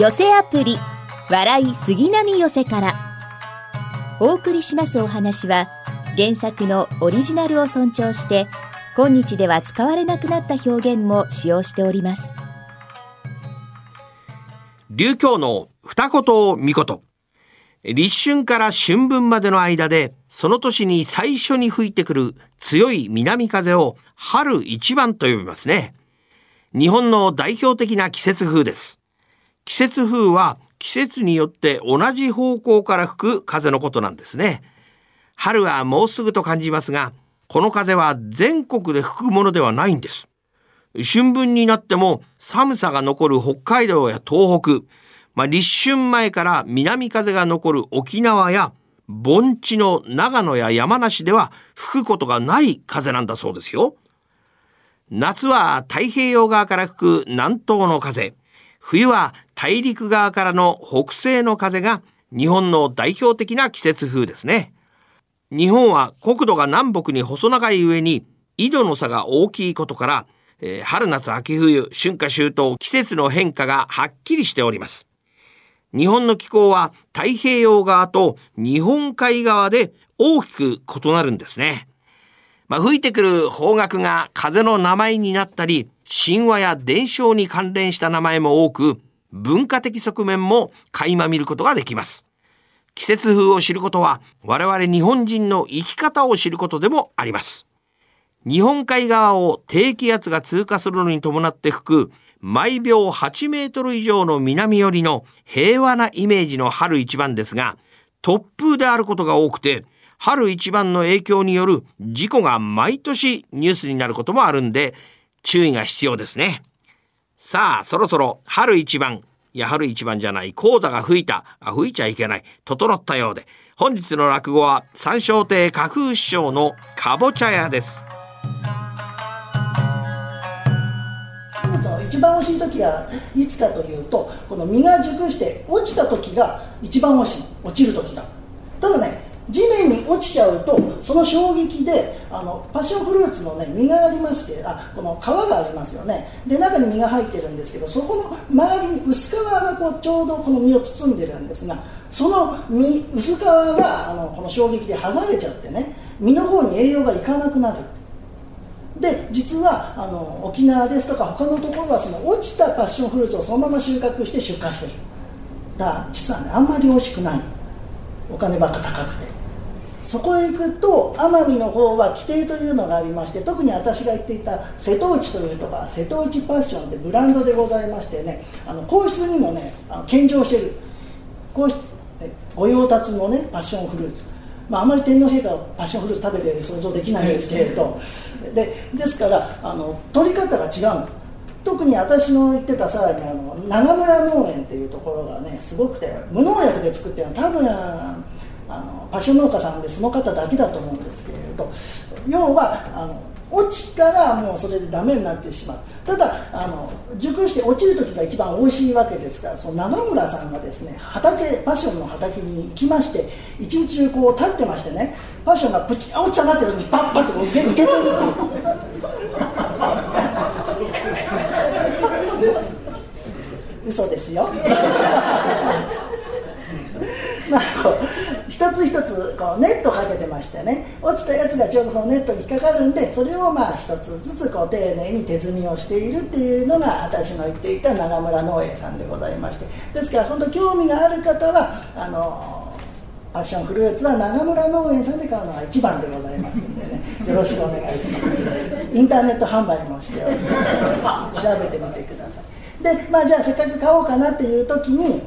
寄せアプリ笑い杉並寄せから。お送りしますお話は原作のオリジナルを尊重して今日では使われなくなった表現も使用しております。流教の二言見事立春から春分までの間でその年に最初に吹いてくる強い南風を春一番と呼びますね。日本の代表的な季節風です。季節風は季節によって同じ方向から吹く風のことなんですね。春はもうすぐと感じますが、この風は全国で吹くものではないんです。春分になっても寒さが残る北海道や東北、まあ、立春前から南風が残る沖縄や盆地の長野や山梨では吹くことがない風なんだそうですよ。夏は太平洋側から吹く南東の風。冬は大陸側からの北西の風が日本の代表的な季節風ですね。日本は国土が南北に細長い上に緯度の差が大きいことから、えー、春夏秋冬、春夏秋冬、季節の変化がはっきりしております。日本の気候は太平洋側と日本海側で大きく異なるんですね。まあ、吹いてくる方角が風の名前になったり、神話や伝承に関連した名前も多く、文化的側面も垣間見ることができます。季節風を知ることは我々日本人の生き方を知ることでもあります。日本海側を低気圧が通過するのに伴って吹く毎秒8メートル以上の南寄りの平和なイメージの春一番ですが、突風であることが多くて、春一番の影響による事故が毎年ニュースになることもあるんで、注意が必要ですね。さあ、そろそろ春一番、いや春一番じゃない、講座が吹いた、あ、吹いちゃいけない、整ったようで、本日の落語は三笑亭架空師匠のかぼちゃ屋です。一番惜しい時はいつかというとこの実が熟して落ちた時が一番惜しい。落ちる時がただね地面に落ちちゃうとその衝撃であのパッションフルーツの、ね、実がありますけどあこの皮がありますよね。で中に実が入ってるんですけどそこの周りに薄皮がこうちょうどこの実を包んでるんですがその実薄皮があのこの衝撃で剥がれちゃってね実の方に栄養がいかなくなる。で実はあの沖縄ですとか他のところはその落ちたパッションフルーツをそのまま収穫して出荷してる。だから実はねあんまり美味しくない。お金ばっか高くて。そこへ行くと奄美の方は規定というのがありまして特に私が言っていた瀬戸内というとか瀬戸内パッションってブランドでございましてねあの皇室にもねあの献上してる。皇室御用達のねパッションフルーツ。まあ、あまり天皇陛下はパッションフルーツ食べて想像できないんですけれど。でですからあの取り方が違う特に私の言ってたさらにあの長村農園っていうところがねすごくて無農薬で作ってるの多分あのパッション農家さんでその方だけだと思うんですけれど要はあの落ちたらもうそれでダメになってしまう。ただあの熟して落ちる時が一番美味しいわけですからその長村さんがですね畑パッションの畑に行きまして一日中こう立ってましてねパッションがプチあ落ちたなってるのにパッパッと受け受け取るっていう嘘ですよ。まあこう一つ一つこうネットかけてましてね。落ちたやつがちょうどそのネットに引っかかるんでそれをまあ一つずつこう丁寧に手摘みをしているっていうのが私の言っていた長村農園さんでございまして。ですから本当興味がある方はあのパッションフルーツは長村農園さんで買うのが一番でございますんでね。よろしくお願いします。インターネット販売もしております。調べてみてください。でまあじゃあせっかく買おうかなっていう時に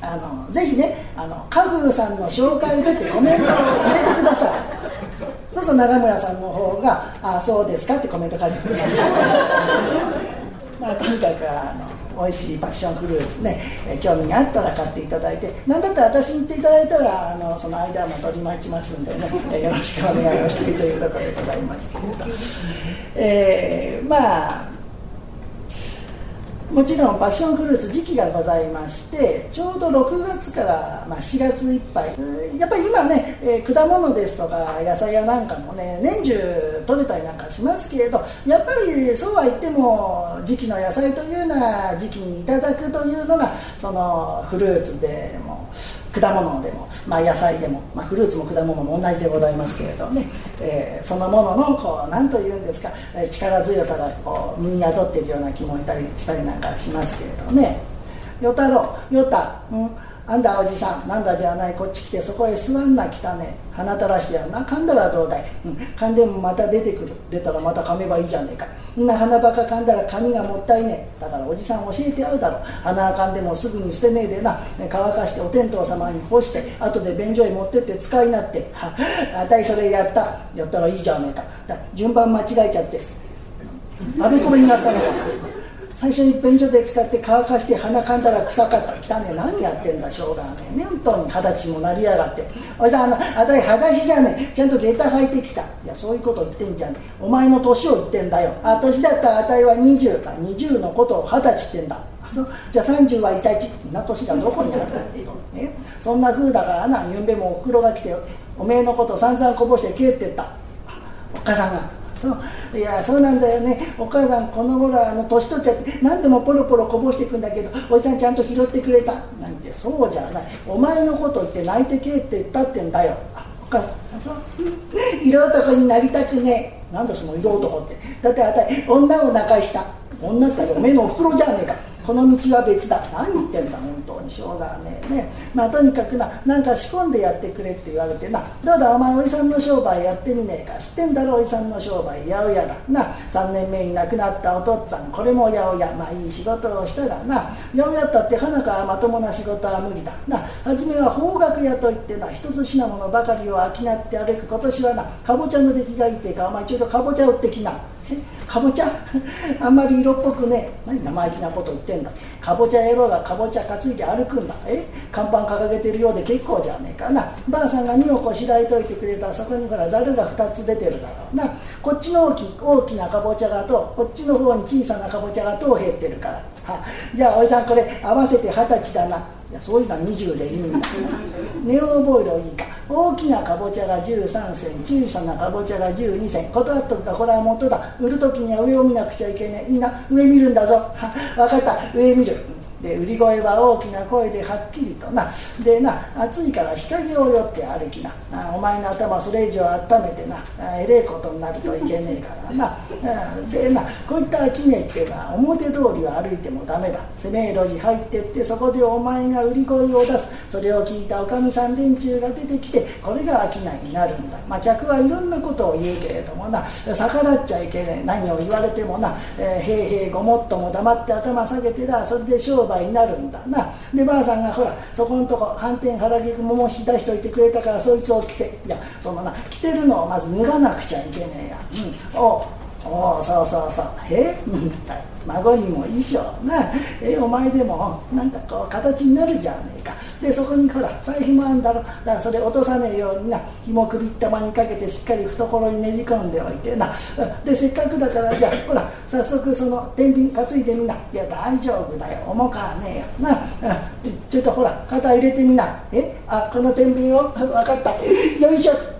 あのぜひねあの家風さんの紹介でってコメントを入れてください。そうすると永村さんの方が「ああそうですか」ってコメント返してくれますまあとにかくあの美味しいパッションフルーツね、え興味があったら買っていただいて何だったら私に言っていただいたらあのその間も取り待ちますんでね、えよろしくお願いをしたいというところでございますけれど、えー、まあもちろんパッションフルーツ時期がございましてちょうど6月から、ま、4月いっぱい。やっぱり今ね、え、果物ですとか野菜やなんかもね年中取れたりなんかしますけれどやっぱりそうは言っても時期の野菜というのは時期にいただくというのがそのフルーツで果物でも、まあ、野菜でも、まあ、フルーツも果物も同じでございますけれどね、えー、そのもののこう何というんですか、力強さがこう身に宿っているような気もしたりしたりなんかしますけれどね「与太郎与太うんあんだおじさんなんだじゃないこっち来てそこへ座んな来たね。鼻垂らしてやんな噛んだらどうだい、うん、噛んでもまた出てくる。出たらまた噛めばいいじゃねえか。んな鼻ばか噛んだら髪がもったいねえ。だからおじさん教えてやるだろ鼻は噛んでもすぐに捨てねえでな。乾かしてお天道様に干して後で便所へ持ってって使いなって。は あたいそれやった。やったらいいじゃねえか。順番間違えちゃって。あべこべになったのか。最初に便所で使って乾かして鼻かんだら臭かった。汚ね何やってんだしょうがねえ。ね本当に二十歳もなりやがって。おじさんあのあたい裸足じゃねえ。ちゃんと下駄履いてきた。いやそういうこと言ってんじゃねえ。お前の年を言ってんだよ。あ年だったらあたいは20か。20のことを二十歳ってんだ。そじゃあ30は痛いちみな年がどこにあるんだね。そんな風だからな。ゆんべもおふくろが来ておめえのこと散々こぼして帰ってった。お母さんが。いやそうなんだよね。お母さんこの頃あの年取っちゃって何でもポロポロこぼしていくんだけどおじさんちゃんと拾ってくれた。なんてそうじゃない。お前のことって泣いてけって言ったってんだよ。あお母さんそう。色男になりたくねえ。なんだその色男って。だってあたい女を泣かした。女ったらおめえのおふくろじゃねえか。この道は別だ。何言ってんだ本当に。しょうがねえ。ね。まあとにかくななんか仕込んでやってくれって言われてなどうだお前おじさんの商売やってみねえか。知ってんだろおじさんの商売。八百屋だ。な3年目に亡くなったお父っつぁんこれも八百屋まあいい仕事をしたがな。八百屋ったって花かまともな仕事は無理だ。な初めは方角屋といってな。一つ品物ばかりを商って歩く。今年はなかぼちゃの出来がいいっていうかお前ちょっとかぼちゃ売ってきな。かぼちゃあんまり色っぽくね何生意気なこと言ってんだ。かぼちゃ野郎がかぼちゃ担いで歩くんだ。え？看板掲げてるようで結構じゃねえかな。ばあさんが2をこしらえといてくれた。そこにほらざるが2つ出てるだろうな。こっちの大き大きなかぼちゃがとこっちの方に小さなかぼちゃがと減ってるから。はじゃあおじさんこれ合わせて二十歳だな。いやそういうのは20でいいんだ。ネオボイルいいか。大きなかぼちゃが13銭小さなかぼちゃが12銭。断っとくか。これは元だ。売る時には上を見なくちゃいけない。いいな。上見るんだぞ。分かった。上見る。で売り声は大きな声ではっきりとな。でな暑いから日陰を寄って歩きな。あお前の頭それ以上温めてな。えれえことになるといけねえからな。でなこういった商いっていうのは表通りは歩いてもダメだ。攻め路地入ってってそこでお前が売り声を出す。それを聞いたおかみさん連中が出てきてこれが商いになるんだ。まあ客はいろんなことを言うけれどもな。逆らっちゃいけない何を言われてもな、えー、へいへいごもっとも黙って頭下げてらそれで商売葉になるんだな。でばあさんがほらそこのとこ反転腹菊桃引き出しといてくれたからそいつを着ていやそのな着てるのをまず脱がなくちゃいけねえや、うん、おおそうそうそう。へえ、うん孫にも衣装なえお前でもなんかこう形になるじゃねえか。でそこにほら財布もあんだろ。だからそれ落とさねえようにな。紐首ったまにかけてしっかり懐にねじ込んでおいてな。でせっかくだからじゃあほら早速その天秤担いでみな。いや大丈夫だよ。重かはねえよ。なちょっとほら肩入れてみな。え？あこの天秤を？分かった。よいしょ。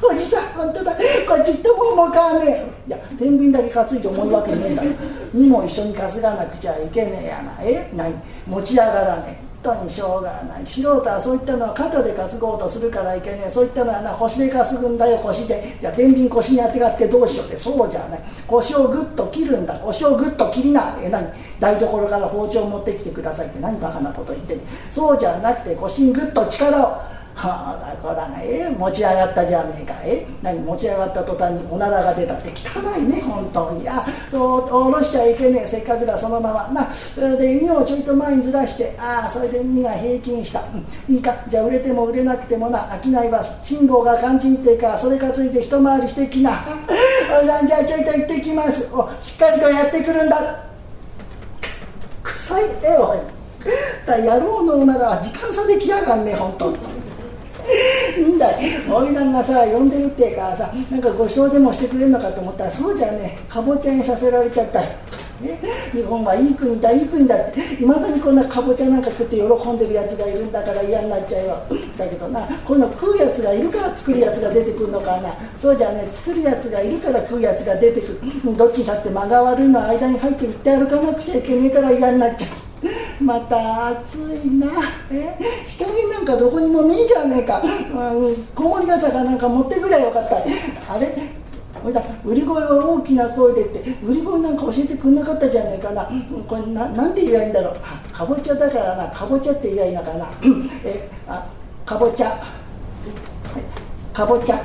おじさん本当だ。これちっとも重かわねえ。いや天秤だけ担いで重いわけねえんだよ。にも一緒に担がなくちゃいけねえやなえ何持ち上がらねえ。本当にしょうがない。素人はそういったのは肩で担ごうとするからいけねえ。そういったのはな腰で担ぐんだよ。腰で。いや天秤腰にあてがってどうしようって。そうじゃない。腰をぐっと切るんだ。腰をぐっと切りな。え何？台所から包丁持ってきてくださいって。何バカなこと言ってんそうじゃなくて腰にぐっと力を。はあこらえ持ち上がったじゃねえか。え？何持ち上がった途端におならが出たって汚いね本当に。あそう下ろしちゃいけねえ。せっかくだそのまま。なで2をちょいと前にずらしてああそれで2が平均した、うん、いいか。じゃあ売れても売れなくてもな。商いは辛抱が肝心っていうかそれかついて一回りしてきな。おいさんじゃあちょいと行ってきます。おしっかりとやってくるんだ。臭い。っておい。だ野郎のおならは時間差で来やがんね本当んだい。おじさんがさ呼んでるってからさなんかご馳走でもしてくれるのかと思ったらそうじゃねかぼちゃにさせられちゃった日本はいい国だいい国だって。いまだにこんなかぼちゃなんか食って喜んでるやつがいるんだから嫌になっちゃうよ。だけどなこういうの食うやつがいるから作るやつが出てくるのかな。そうじゃね作るやつがいるから食うやつが出てくる。どっちにだって間が悪いの間に入って売って歩かなくちゃいけねえから嫌になっちゃう。また暑いな。え？日陰なんかどこにもねえじゃねえか、うん、こもり傘かなんか持ってくれよかった。あれ？ほいだ。売り声は大きな声でって。売り声なんか教えてくんなかったじゃねえかな。これななんて言えばいいんだろう。かぼちゃだからな。かぼちゃって言えばいいのかな。え？あかぼちゃ。かぼちゃ。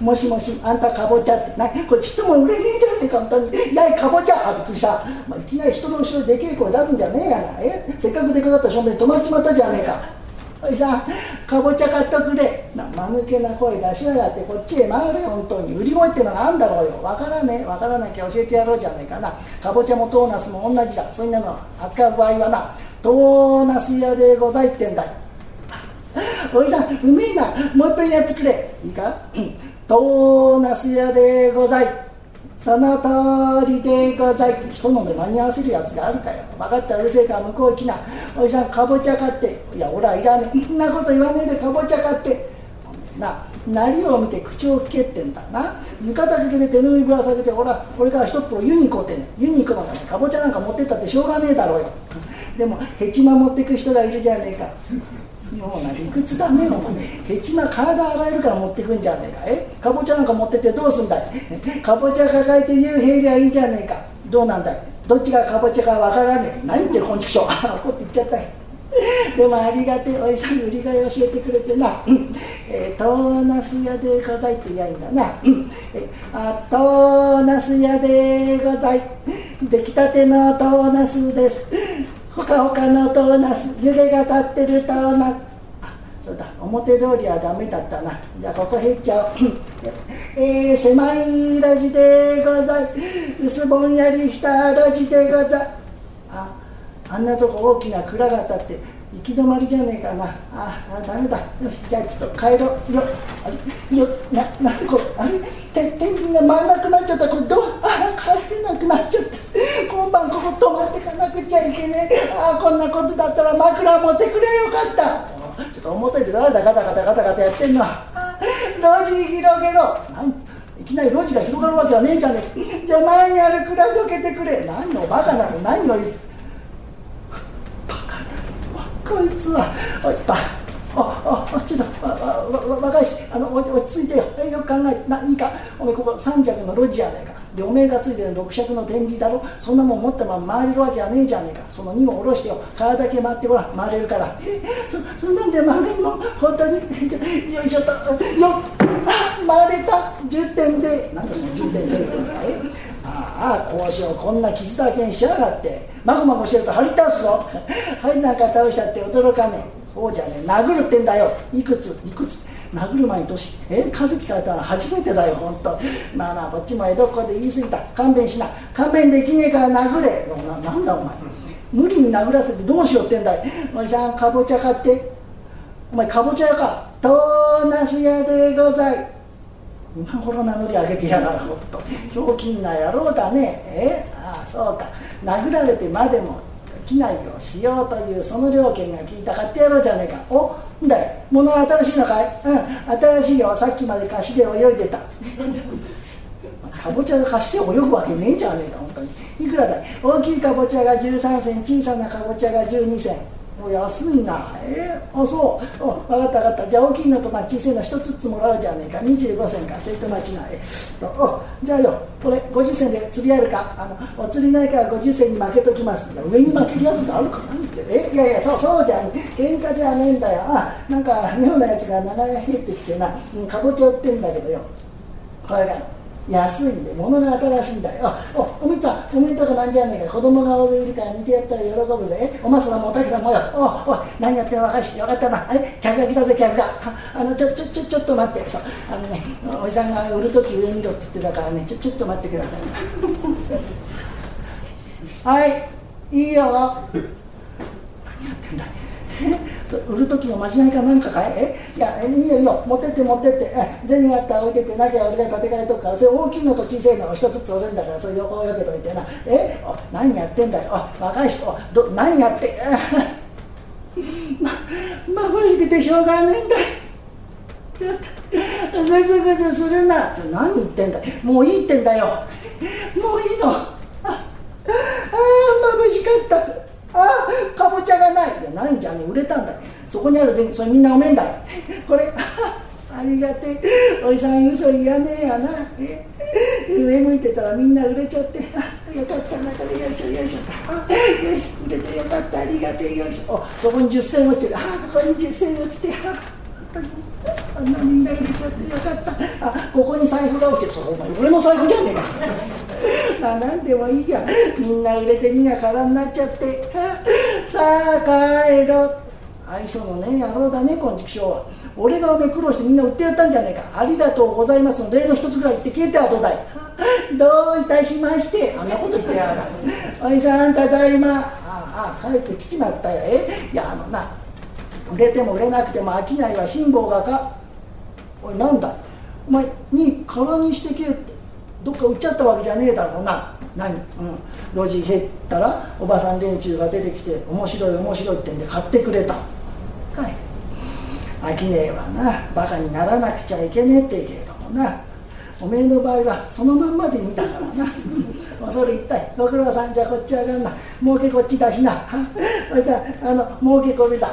もしもしあんたかぼちゃってなこれちっとも売れねえじゃんって簡単に「やいかぼちゃ!」あびっくりした、まあ、いきなり人の後ろでけえ声出すんじゃねえやなえせっかくでかかった正面止まっちまったじゃねえかおいさんかぼちゃ買っとくれな間抜けな声出しやがってこっちへ回れ本当に。売り声ってのがあんだろうよ。わからねえわからなきゃ教えてやろうじゃないかな。かぼちゃもトーナスも同じだ。そんなの扱う場合はなトーナス屋でございってんだ。いおじさんうめえな。もう一遍や作れ。いいか？トーナス屋でござい。その通りでござい。人ので間に合わせるやつがあるかよ。分かったうるせえから向こう行きな。おじさんかぼちゃ買って。いや俺はいらねえ。そんなこと言わねえでかぼちゃ買って。ななりを見て口を切ってんだな。浴衣掛けで手拭いぶら下げてほらこれから一っ風呂湯に行こうってね。湯に行くのがねかぼちゃなんか持ってったってしょうがねえだろうよ。でもヘチマ持ってく人がいるじゃねえか。もうな理屈だね。お前。ヘチマ体洗えるから持ってくんじゃねえか。え？かぼちゃなんか持ってってどうすんだい？かぼちゃ抱えて湯平りゃいいじゃねえか。どうなんだい？どっちがかぼちゃかわからねえ。何言ってこんちくしょう。怒って言っちゃった。よでもありがてえ。おいさん売り買い教えてくれてな、えー、トーナス屋でございって言やいんだな、え、あトーナス屋でござい。出来たてのトーナスです。ほかほかのトーナス湯気が立ってるトーナスそうだ表通りはダメだったな。じゃあここ入っちゃおう。えー、狭い路地でござい。薄ぼんやりした路地でござい。ああんなとこ大きな蔵が立って。行き止まりじゃねえかな。ああダメだ。よしじゃあちょっと帰ろう。よあれよななこれあれ？て天気が回らなくなっちゃった。これどう？あ帰れなくなっちゃった。今晩ここ泊まってかなくちゃいけねえ。あこんなことだったら枕持ってくれよかった。ちょっと表で誰だガタガタガタガタやってんの。路地広げろ。なんいきなり路地が広がるわけはねえじゃねえ。じゃあ前にある蔵どけてくれ。何をバカなの？何を言う？バカだ。こいつはおいばああちょっとああ若いしあの落ち着いてよ。よく考えて。ないいか？おめここ三尺の路地やないか。でおめえがついてる六尺の天理だろ？そんなもん持ったまま回れるわけはねえじゃねえか。その荷を下ろしてよ。皮だけ回ってごらん。回れるから。そそんなんで回れんの？本当に？よいしょと。よっ。回れた。10点で。なんだその10点で。ってえああこうしようこんな傷だけにしやがって。まごまごしてると張り倒すぞ。張りなんか倒したって驚かねえ。そうじゃねえ。殴るってんだよ。いくついくつ。殴る前に年。え和樹からたら初めてだよ本当まあまあこっちも江戸っ子で言い過ぎた。勘弁しな。勘弁できねえから殴れ。ななんだお前。無理に殴らせてどうしようってんだい。おじさんかぼちゃ買って。お前かぼちゃ屋か。トーナス屋でござい。今頃名乗り上げてやがるほっと。ひょうきんな野郎だね。え？ああそうか。殴られてまでも機内をしようというその料金が聞いた買ってやろうじゃねえか。お？んだい。物は新しいのかい？うん。新しいよ。さっきまで貸しで泳いでた。かぼちゃが貸して泳ぐわけねえじゃねえか本当に。いくらだい？大きいかぼちゃが13銭小さなかぼちゃが12銭。もう安いな。え？ー、あそう。お分かった分かった。じゃあ大きいのとな小さいの1つずつもらうじゃねえか。25銭か。ちょいと待ちなえとおじゃあよ。これ50銭で釣りあるか？あのお釣りないから50銭に負けときます。上に負けるやつがあるか何って。え？いやいやそうそうじゃん喧嘩じゃねえんだよ。あなんか妙なやつが長屋入ってきてな、かぼちゃ売ってんだけどよ。これが。安いんで物が新しいんだよおおみつさんおめでとうなんじゃねえか。子供が大勢いるから似てやったら喜ぶぜ。おますらもおたけさんもよ。おお何やってんの若いしよかったな。え客が来たぜ客が。あのちょちょちょちょっと待って。そう。あのねおじさんが売る時上見ろって言ってたからね。ちょちょっと待ってください。はい。いいよ。何やってんだ。売る時のまじないかなんかかい？え？いやいいよいいよ。持ってって持ってって。え銭あったら置いてってなきゃ俺が立て替えとくからそれ大きいのと小さいのを一つずつ売るんだからそれ横をよけといてな。え？お何やってんだよ。お若いしおど何やって？ま眩しくてしょうがねえんだ。ちょっとぐずぐずするな。ちょ何言ってんだもういいってんだよ。もういいの。ああ眩しかった。あかぼちゃがない。いやないんじゃね売れたんだ。そこにある全それみんなおめんだ。いこれありがてえ。おじさん嘘言わねえやな。上向いてたらみんな売れちゃって。あよかったな。これよいしょよいしょ。あよし売れてよかった。ありがてえ。よいしょ。おそこに10銭落ちてる。あここに10銭落ちて。あんなみんな売れちゃってよかった。あここに財布が落ちてる。それお前俺の財布じゃねえか。あなんでもいいや。みんな売れてみんな空になっちゃって。さあ帰ろう。愛想のね野郎だねこの畜生は。俺がおめ苦労してみんな売ってやったんじゃねえか。ありがとうございますの例の一つぐらい言って消えてはどうだい。どういたしまして。あんなこと言ってやがる。おじさんただいま。ああ帰ってきちまったよ。え？いやあのな売れても売れなくても商いは辛抱がか。おいなんだ？お前に空にしてけって。どっか売っちゃったわけじゃねえだろうな。何、うん、路地減ったらおばさん連中が出てきて面白い面白いってんで買ってくれた。はい。商いはな。バカにならなくちゃいけねえってけれどもな。おめえの場合はそのまんまで見たからな。それ一体ご苦労さん。じゃこっち上がんな。儲けこっちだしな。おいさんあの儲けこれだ。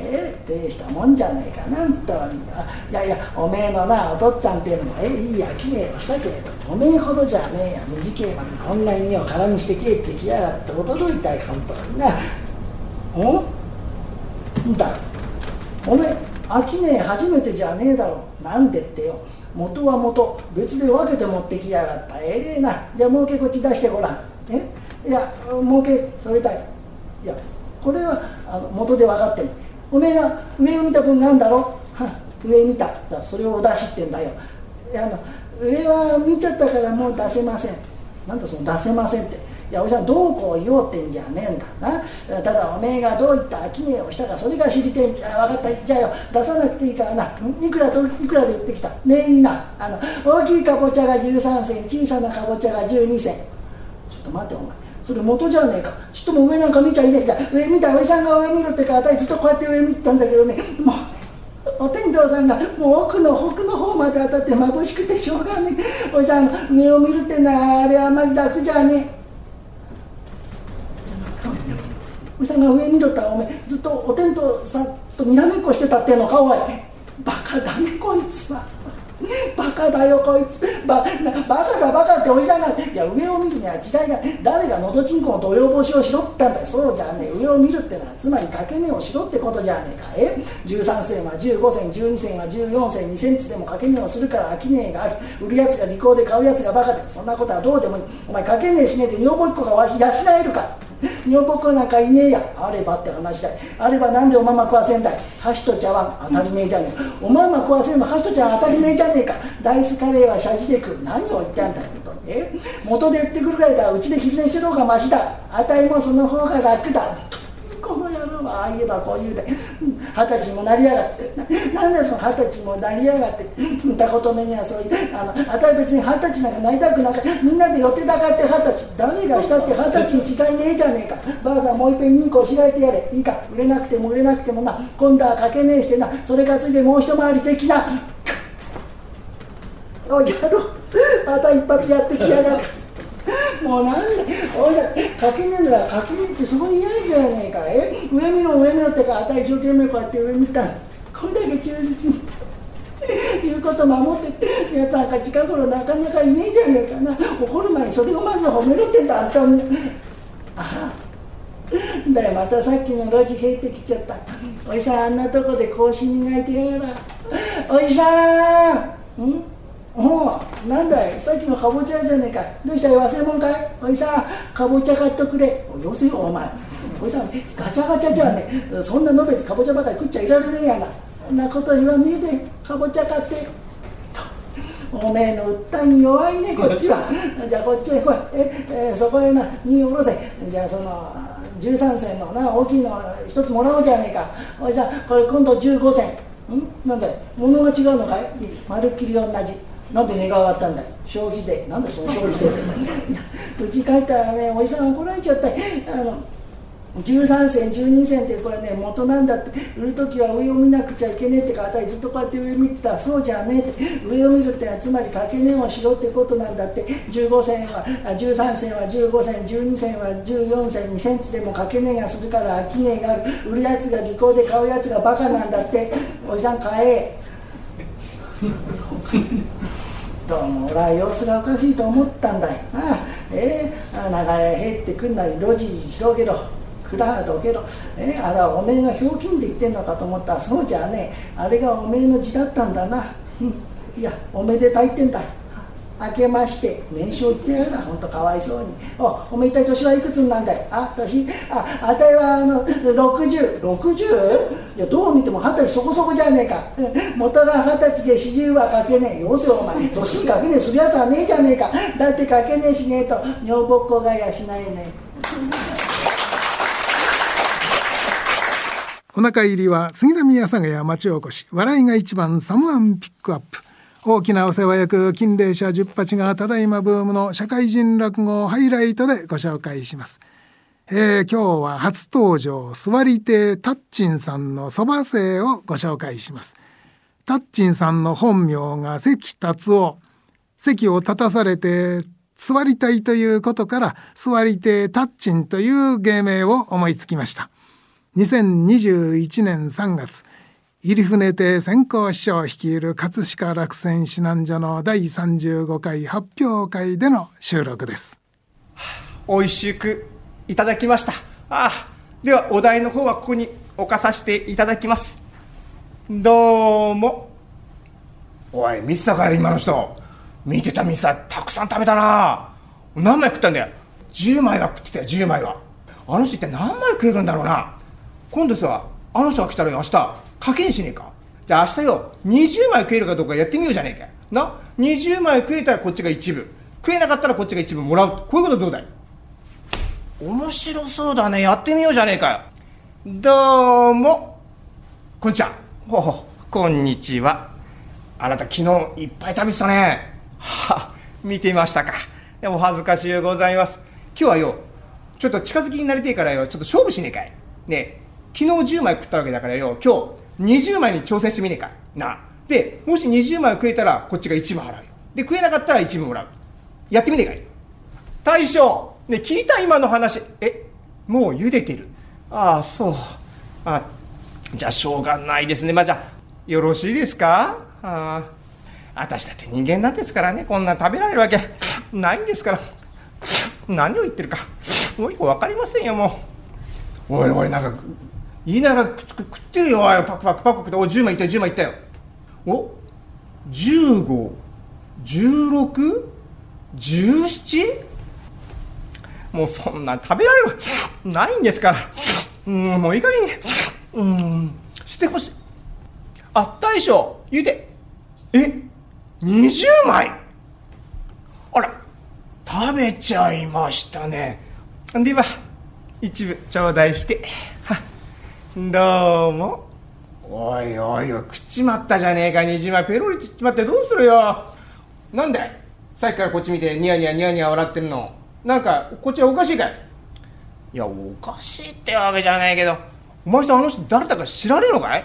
ええ大したもんじゃねえかなんといやいやおめえのなお父っつぁんっていうのもええいい商いをしたけれどおめえほどじゃねえや短いまでこんなにを空にして帰ってきやがって驚いたい本当になうんだおめえ商い初めてじゃねえだろ。なんでってよ。元は元別で分けて持ってきやがった。ええな。じゃあ儲けこっち出してごらん。え？いや儲けそれたい。いやこれはあの元で分かってるおめえが上を見た分なんだろ？は上見た。だそれをお出しってんだよ。あの上は見ちゃったからもう出せません。なんだその出せませんって。いやおじさんどうこう言おうってんじゃねえんだな。ただおめえがどういった商いをしたかそれが知りてん分かった。じゃあよ出さなくていいからな。いくらといくらで売ってきた？ねえいいな。あの大きいかぼちゃが13銭。小さなかぼちゃが12銭。ちょっと待ってお前。それ元じゃねえか。ちっとも上なんか見ちゃいねえじゃ上見たおじさんが上見るってかあたりずっとこうやって上見てたんだけどね。もうお天道さんがもう奥の北の方まで当たって眩しくてしょうがねえ。おじさん上を見るってのはあれあんまり楽じゃねえ。おじさんが上見ろったらおめずっとお天道さんとにらめっこしてたってのかおい。バカだねこいつは。バカだよこいつ。ババカだバカっておじさんがいや上を見るには違いが誰がのどちんこの土用干しをしろったんだ。そうじゃねえ。上を見るってのはつまり掛け値をしろってことじゃねえか。え？13銭は15銭12銭は14銭2センチでも掛け値をするから商いがある。売るやつが利口で買うやつがバカでそんなことはどうでもいい。お前掛け値しねえで女房一個がわし養えるか。女房子なんかいねえや。あればって話だい。あればなんでおまま食わせんだい。箸と茶碗当たり前じゃねえ。おまま食わせんの箸と茶碗当たり前じゃねえか。ライスカレーは謝辞で食う。何を言ってんだよえ？元で言ってくるぐらいだ。うちで昼寝してる方がましだ。あたいもその方が楽だ。この野郎はああ言えばこう言うで。二十歳もなりやがってななんでその二十歳もなりやがって見たこと目にはそういうあのあたい別に二十歳なんかなりたくなんかみんなで寄ってたかって二十歳誰がしたって二十歳に違いねえじゃねえか。ばあさんもういっぺん2個開いてやれ。いいか。売れなくても売れなくてもな。今度はかけねえしてな。それがついでもう一回り的な。おいやろまた一発やってきやがってもうなんでおいさかけねえならかけねえってそこにいないじゃねえかえ上見ろ上見ろってかあたり一生懸命こうやって上見たこれだけ忠実に言うこと守ってやつなんか近頃なかなかいねえじゃねえかな怒る前にそれをまず褒めろってんだあんたにああだよまたさっきの路地入ってきちゃった。おじさんあんなとこで格子磨いてやがらおじさんんおうなんだいさっきのかぼちゃじゃねえか。どうしたい忘れ物かい？おじさんかぼちゃ買っとくれ。およせよお前。おじさんガチャガチャじゃねえ。そんなのべつかぼちゃばかり食っちゃいられねえやな。そんなこと言わねえでかぼちゃ買って。おめえの訴えに弱いねこっちは。じゃあこっちへ来い。え、えー、そこへな荷下ろせ。じゃあその13銭のな大きいの一つもらおうじゃねえか。おいさんこれ今度15銭。ん？なんだい物が違うのかい？まるっきり同じ。なんで値が上がったんだい？消費税。なんでその消費税。ってうち帰ったらねおじさん怒られちゃったあの13銭12銭ってこれね元なんだって。売る時は上を見なくちゃいけねえってかあたりずっとこうやって上見てた。らそうじゃねえって。上を見るってのはつまり掛け値をしろってことなんだって。15銭は13銭は15銭12銭は14銭2センチでも掛け値がするから商いがある。売るやつが利口で買うやつがバカなんだって。おじさん買え。どうも俺は様子がおかしいと思ったんだよ。ああええー、長屋へってくんなり路地広げろ。蔵どけろ、えー、あれはおめえがひょうきんで言ってんのかと思った。らそうじゃねえ。あれがおめえの字だったんだな、いやおめでたいってんだ。明けまして年少ってやるな本当かわいそうに。おおめえ一体年はいくつなんだい？あ年ああたいはあの6060 60? いやどう見ても二十歳そこそこじゃねえか。元が二十歳で四十はかけねえ。よせお前。年かけねえするやつはねえじゃねえか。だってかけねえしねえと女房っ子が養えねえ。お腹入りは杉並阿佐ヶ谷町おこし。笑いが一番サムアンピックアップ。大きなお世話役金霊社十八がただいまブームの社会人落語ハイライトでご紹介します。えー、今日は初登場座り手タッチンさんのそば生をご紹介します。タッチンさんの本名が関達夫。席を立たされて座りたいということから座り手タッチンという芸名を思いつきました。2021年3月入船亭先行師匠率いる葛飾落選指南所の第35回発表会での収録です。美味しくいただきました。ああではお題の方はここに置かさせていただきます。どうも。おい、ミスターかよ、今の人。見てたミスター、たくさん食べたな。何枚食ったんだよ。10枚は食ってたよ、10枚は。あの人一体何枚食えるんだろうな。今度さあの人が来たらよ明日賭けにしねえか。じゃあ明日よ20枚食えるかどうかやってみようじゃねえか。な？20枚食えたらこっちが一部。食えなかったらこっちが一部もらう。こういうことどうだい？面白そうだね。やってみようじゃねえかよ。どうも。こんにちは。ほほこんにちは。あなた昨日いっぱい食べてたね。は見ていましたか。でも恥ずかしいございます。今日はよちょっと近づきになりてえからよちょっと勝負しねえかい。ね昨日10枚食ったわけだからよ今日20枚に挑戦してみねえか。なでもし20枚食えたらこっちが1枚払う。よで食えなかったら1分もらう。やってみねえかい。大将。ね聞いた今の話。えもう茹でてる。ああそう。あじゃあしょうがないですね。まあじゃあよろしいですか？ああ。私だって人間なんですからね。こんな食べられるわけ。ないんですから。何を言ってるか。もう一個分かりませんよもう。おいおいなんか言いながら食ってるよパクパクパクって。お10枚いったよ10枚いったよ。お151617もうそんな食べられるないんですから。うんもういい加減に。うんしてほしい。あ大将言うて。え20枚。あら食べちゃいましたね。では一部頂戴して。どうも。おいおいおい食っちまったじゃねえか。20枚ペロリ食っちまってどうするよ。なんだいさっきからこっち見てニヤニヤニヤニヤ笑ってるの。なんかこっちはおかしいかい？いやおかしいってわけじゃないけど。お前さんあの人誰だか知らねえのかい？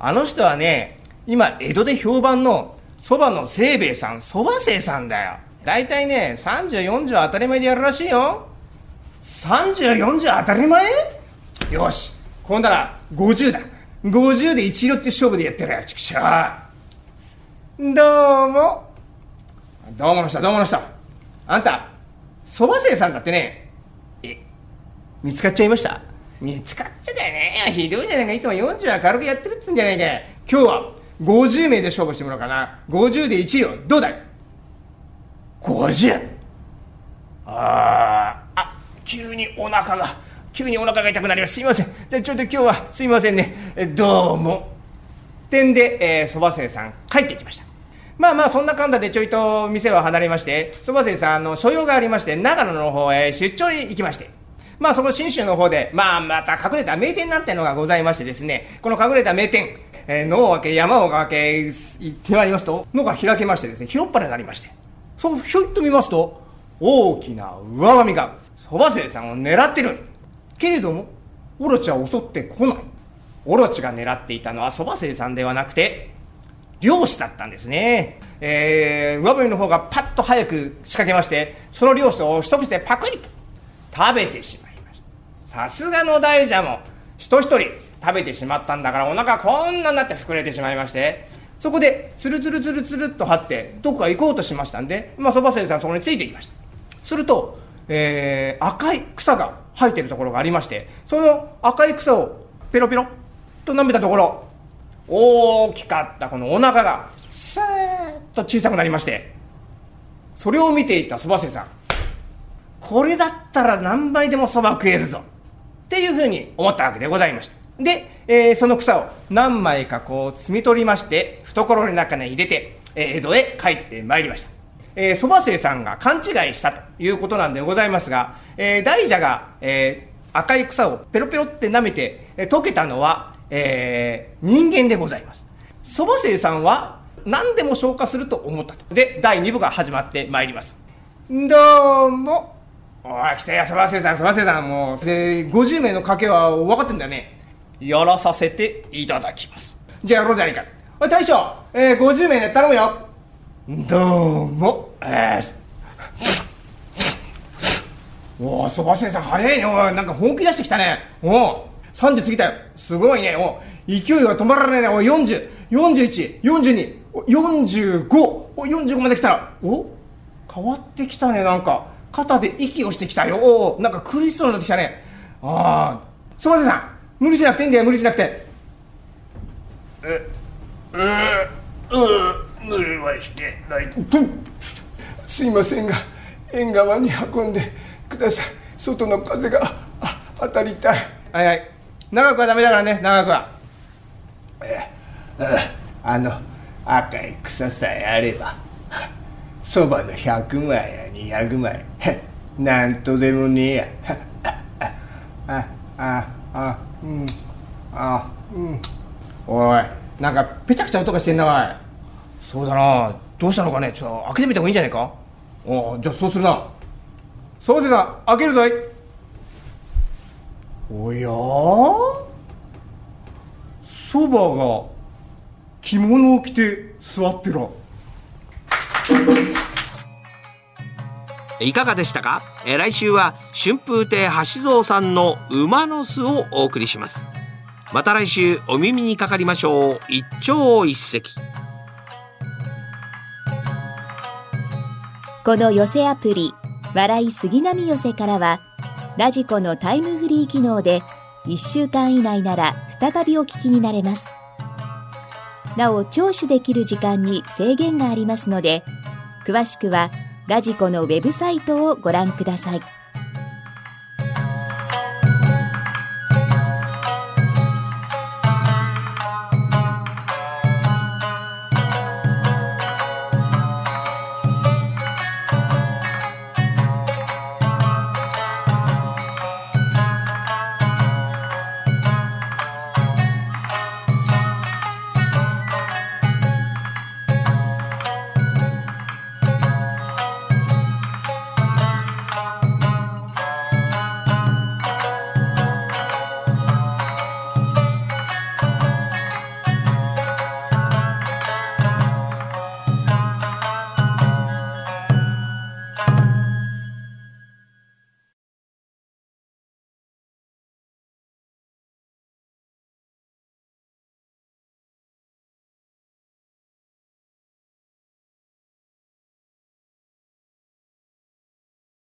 あの人はね今江戸で評判のそばの清兵衛さんそば清さんだよ。大体ね3040当たり前でやるらしいよ。3040当たり前？よし。ほんだら50だ。50で一両って勝負でやってるやちくしょう。どうも。どうもの人どうもの人。あんたそば生さんだってね。え見つかっちゃいました？見つかっちゃだよね。ひどいじゃないか。いつも40は軽くやってるっつんじゃないか。今日は50名で勝負してもらおうかな。50で1両どうだい？50ああ急にお腹が。急にお腹が痛くなります。すいません。じゃちょっと今日はすいませんね。どうも。点でそば、えー、生さん帰ってきました。まあまあそんなかんだでちょいと店を離れましてそば生さんの所用がありまして長野の方へ出張に行きまして。まあその信州の方で、まあまた隠れた名店なんてのがございましてですね、この隠れた名店、えー、野を分け山を分け行ってまいりますと、野が開けましてですね、広っ腹になりまして、そうひょいっと見ますと、大きな上髪が、そば生さんを狙ってる。けれども、オロチは襲ってこない。オロチが狙っていたのはそば生さんではなくて、漁師だったんですね。えー、上踏みの方がパッと早く仕掛けまして、その漁師を一口でパクリと食べてしまいました。さすがの大蛇も、人一人食べてしまったんだからお腹こんなになって膨れてしまいまして、そこでつるつるつるつるっと張って、どこか行こうとしましたんで、まあ、そば生さんそこについていきました。すると、えー、赤い草が生えてるところがありまして、その赤い草をペロペロと舐めたところ、大きかったこのお腹がスーッと小さくなりましてそれを見ていたそばせさんこれだったら何倍でもそば食えるぞっていうふうに思ったわけでございました。で、えー、その草を何枚かこう摘み取りまして懐の中に入れて、江戸へ帰ってまいりました。えー、蕎麦生さんが勘違いしたということなんでございますが、えー、大蛇が、えー、赤い草をペロペロって舐めて、えー、溶けたのは、えー、人間でございます。蕎麦生さんは何でも消化すると思ったと。で、第2部が始まってまいります。どうも。おい、来たよ、そばせさん、そばせさん。もう、で、50名の賭けは分かってんだよね。やらさせていただきます。じゃあやろうじゃねえか。おい、大将、えー、50名で頼むよ。どうも。えー、おお、そばせさん、早いね。おい、なんか本気出してきたね。おお、3時過ぎたよ。すごいね。お勢いが止まらないね。おい、40、41、42、45お45まで来たらお変わってきたねなんか肩で息をしてきたよおおなんか苦しそうになってきたねああすみませんさん無理しなくていいんだよ無理しなくてえうう無理はしてないすいませんが縁側に運んでください。外の風があ当たりたい。はいはい。長くはダメだからね長くは。えあの赤い草さえあればそばの100枚や200枚なんとでもねえや。あああうん。あうん。おいなんかぺちゃくちゃ音がしてんなおいそうだな。どうしたのかね？ちょっと開けてみた方がいいんじゃないか？おじゃあそうするな。そうせさ開けるぞい。おや？そばが着物を着て座ってろ。いかがでしたか？え来週は春風亭橋蔵さんの馬の巣をお送りします。また来週お耳にかかりましょう。一朝一夕。この寄せアプリ笑い杉並寄せからはラジコのタイムフリー機能で1週間以内なら再びお聞きになれますなお聴取できる時間に制限がありますので詳しくはラジコのウェブサイトをご覧ください。